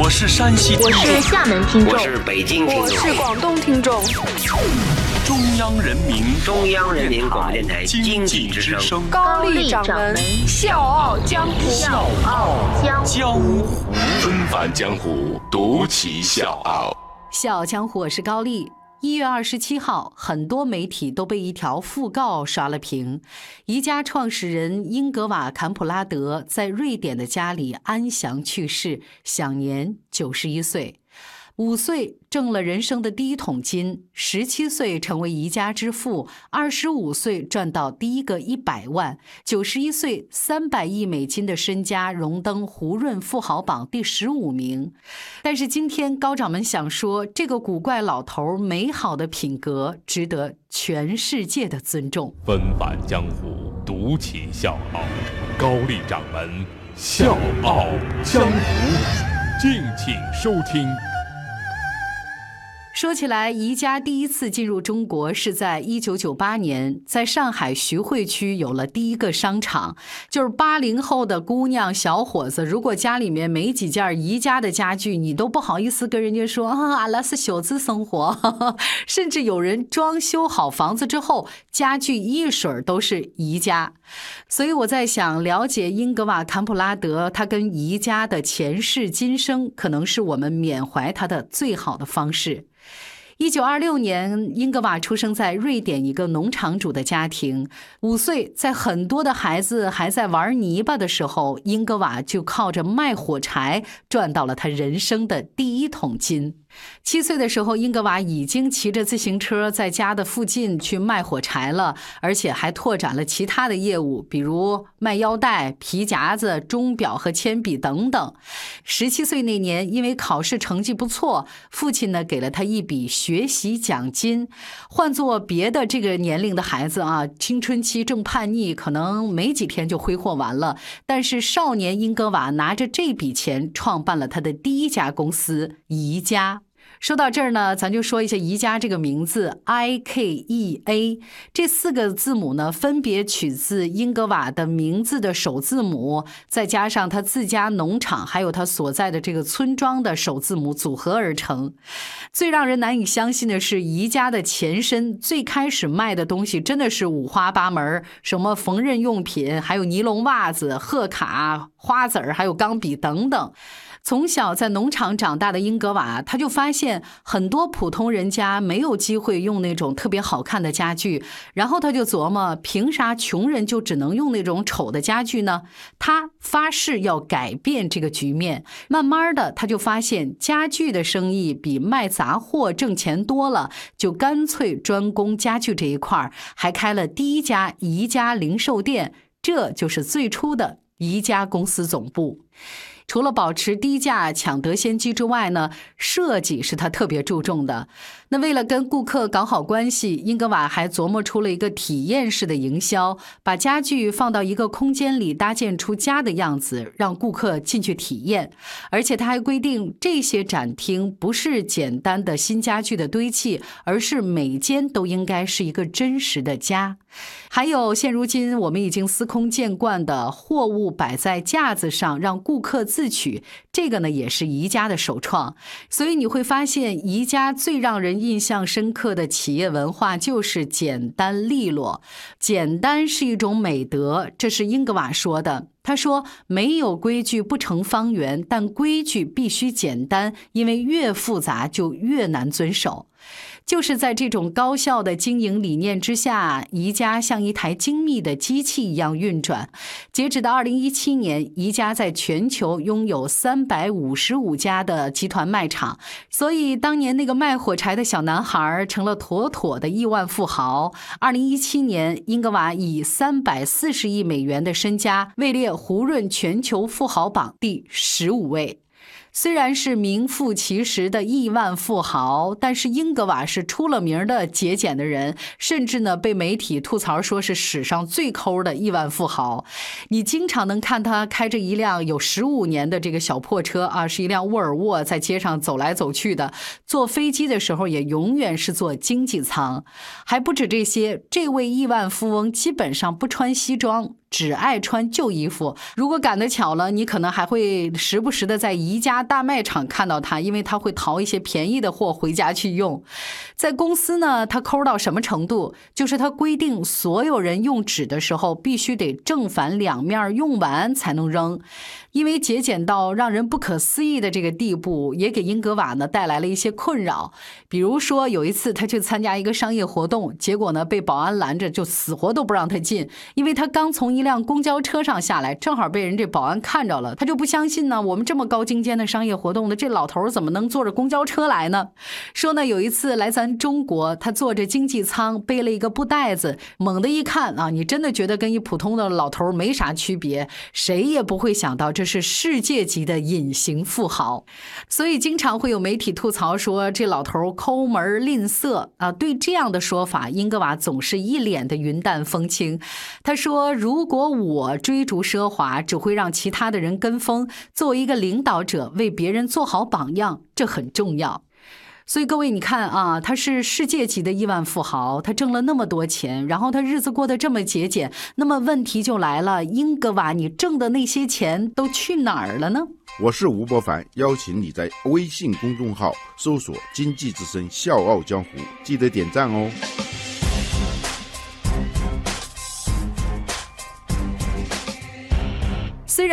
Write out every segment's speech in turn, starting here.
我是山西听我众，是厦门听众我，是北京听众我，是广东听众，中央人民中央人民广播电台经济之声。高丽掌门笑傲江湖，笑傲江湖。江湖纷繁江湖，独骑笑傲。笑傲江湖，我是高丽。一月二十七号，很多媒体都被一条讣告刷了屏。宜家创始人英格瓦·坎普拉德在瑞典的家里安详去世，享年九十一岁。五岁挣了人生的第一桶金，十七岁成为宜家之父，二十五岁赚到第一个一百万，九十一岁三百亿美金的身家荣登胡润富豪榜第十五名。但是今天高掌门想说，这个古怪老头儿美好的品格值得全世界的尊重。纷繁江湖，独起笑傲。高丽掌门笑傲江湖，敬请收听。说起来，宜家第一次进入中国是在一九九八年，在上海徐汇区有了第一个商场。就是八零后的姑娘小伙子，如果家里面没几件宜家的家具，你都不好意思跟人家说啊，阿拉是小资生活。甚至有人装修好房子之后，家具一水儿都是宜家。所以我在想，了解英格瓦·坎普拉德他跟宜家的前世今生，可能是我们缅怀他的最好的方式。一九二六年，英格瓦出生在瑞典一个农场主的家庭。五岁，在很多的孩子还在玩泥巴的时候，英格瓦就靠着卖火柴赚到了他人生的第一桶金。七岁的时候，英格瓦已经骑着自行车在家的附近去卖火柴了，而且还拓展了其他的业务，比如卖腰带、皮夹子、钟表和铅笔等等。十七岁那年，因为考试成绩不错，父亲呢给了他一笔学习奖金。换做别的这个年龄的孩子啊，青春期正叛逆，可能没几天就挥霍完了。但是少年英格瓦拿着这笔钱，创办了他的第一家公司宜家。说到这儿呢，咱就说一下宜家这个名字 I K E A 这四个字母呢，分别取自英格瓦的名字的首字母，再加上他自家农场还有他所在的这个村庄的首字母组合而成。最让人难以相信的是，宜家的前身最开始卖的东西真的是五花八门，什么缝纫用品，还有尼龙袜子、贺卡、花籽儿，还有钢笔等等。从小在农场长大的英格瓦，他就发现很多普通人家没有机会用那种特别好看的家具，然后他就琢磨，凭啥穷人就只能用那种丑的家具呢？他发誓要改变这个局面。慢慢的，他就发现家具的生意比卖杂货挣钱多了，就干脆专攻家具这一块儿，还开了第一家宜家零售店，这就是最初的宜家公司总部。除了保持低价、抢得先机之外呢，设计是他特别注重的。那为了跟顾客搞好关系，英格瓦还琢磨出了一个体验式的营销，把家具放到一个空间里，搭建出家的样子，让顾客进去体验。而且他还规定，这些展厅不是简单的新家具的堆砌，而是每间都应该是一个真实的家。还有，现如今我们已经司空见惯的货物摆在架子上，让顾客自取，这个呢也是宜家的首创。所以你会发现，宜家最让人印象深刻的企业文化就是简单利落。简单是一种美德，这是英格瓦说的。他说：“没有规矩不成方圆，但规矩必须简单，因为越复杂就越难遵守。”就是在这种高效的经营理念之下，宜家像一台精密的机器一样运转。截止到二零一七年，宜家在全球拥有三百五十五家的集团卖场，所以当年那个卖火柴的小男孩成了妥妥的亿万富豪。二零一七年，英格瓦以三百四十亿美元的身家位列胡润全球富豪榜第十五位。虽然是名副其实的亿万富豪，但是英格瓦是出了名的节俭的人，甚至呢被媒体吐槽说是史上最抠的亿万富豪。你经常能看他开着一辆有十五年的这个小破车啊，是一辆沃尔沃，在街上走来走去的。坐飞机的时候也永远是坐经济舱。还不止这些，这位亿万富翁基本上不穿西装，只爱穿旧衣服。如果赶得巧了，你可能还会时不时的在宜家大卖场看到他，因为他会淘一些便宜的货回家去用。在公司呢，他抠到什么程度？就是他规定所有人用纸的时候必须得正反两面用完才能扔。因为节俭到让人不可思议的这个地步，也给英格瓦呢带来了一些困扰。比如说，有一次他去参加一个商业活动，结果呢被保安拦着，就死活都不让他进。因为他刚从一辆公交车上下来，正好被人这保安看着了，他就不相信呢。我们这么高精尖的商业活动的，这老头怎么能坐着公交车来呢？说呢，有一次来咱中国，他坐着经济舱，背了一个布袋子，猛地一看啊，你真的觉得跟一普通的老头没啥区别，谁也不会想到。这是世界级的隐形富豪，所以经常会有媒体吐槽说这老头抠门吝啬啊。对这样的说法，英格瓦总是一脸的云淡风轻。他说：“如如果我追逐奢华，只会让其他的人跟风。作为一个领导者，为别人做好榜样，这很重要。”所以各位，你看啊，他是世界级的亿万富豪，他挣了那么多钱，然后他日子过得这么节俭，那么问题就来了，英格瓦，你挣的那些钱都去哪儿了呢？我是吴伯凡，邀请你在微信公众号搜索“经济之声笑傲江湖”，记得点赞哦。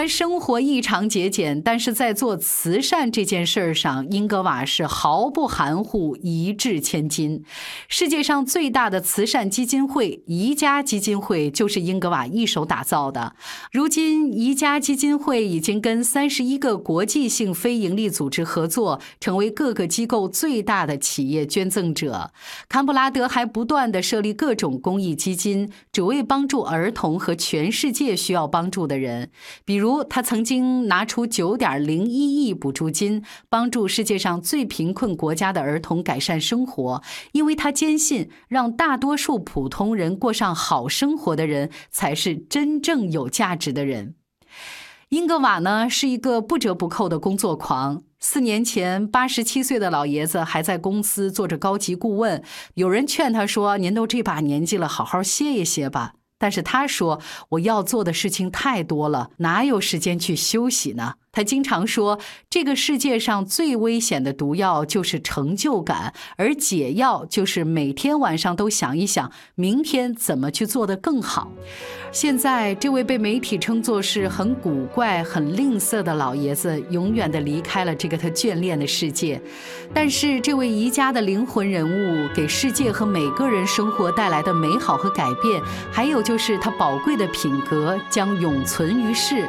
然生活异常节俭，但是在做慈善这件事儿上，英格瓦是毫不含糊，一掷千金。世界上最大的慈善基金会——宜家基金会，就是英格瓦一手打造的。如今，宜家基金会已经跟三十一个国际性非营利组织合作，成为各个机构最大的企业捐赠者。坎布拉德还不断的设立各种公益基金，只为帮助儿童和全世界需要帮助的人。比如，他曾经拿出九点零一亿补助金，帮助世界上最贫困国家的儿童改善生活，因为他坚信，让大多数普通人过上好生活的人，才是真正有价值的人。英格瓦呢，是一个不折不扣的工作狂。四年前，八十七岁的老爷子还在公司做着高级顾问，有人劝他说：“您都这把年纪了，好好歇一歇吧。”但是他说：“我要做的事情太多了，哪有时间去休息呢？”他经常说：“这个世界上最危险的毒药就是成就感，而解药就是每天晚上都想一想，明天怎么去做得更好。”现在，这位被媒体称作是很古怪、很吝啬的老爷子，永远的离开了这个他眷恋的世界。但是，这位宜家的灵魂人物，给世界和每个人生活带来的美好和改变，还有就是他宝贵的品格，将永存于世。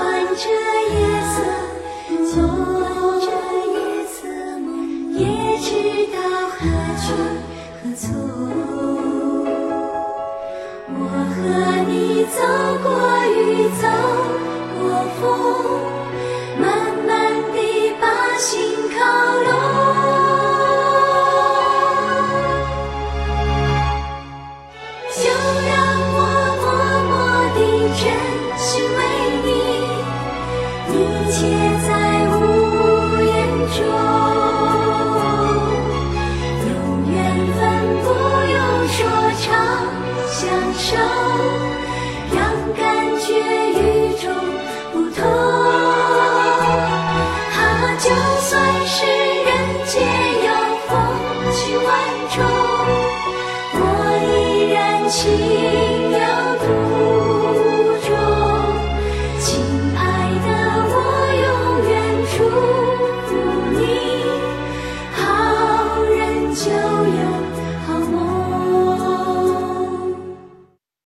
我和你。情。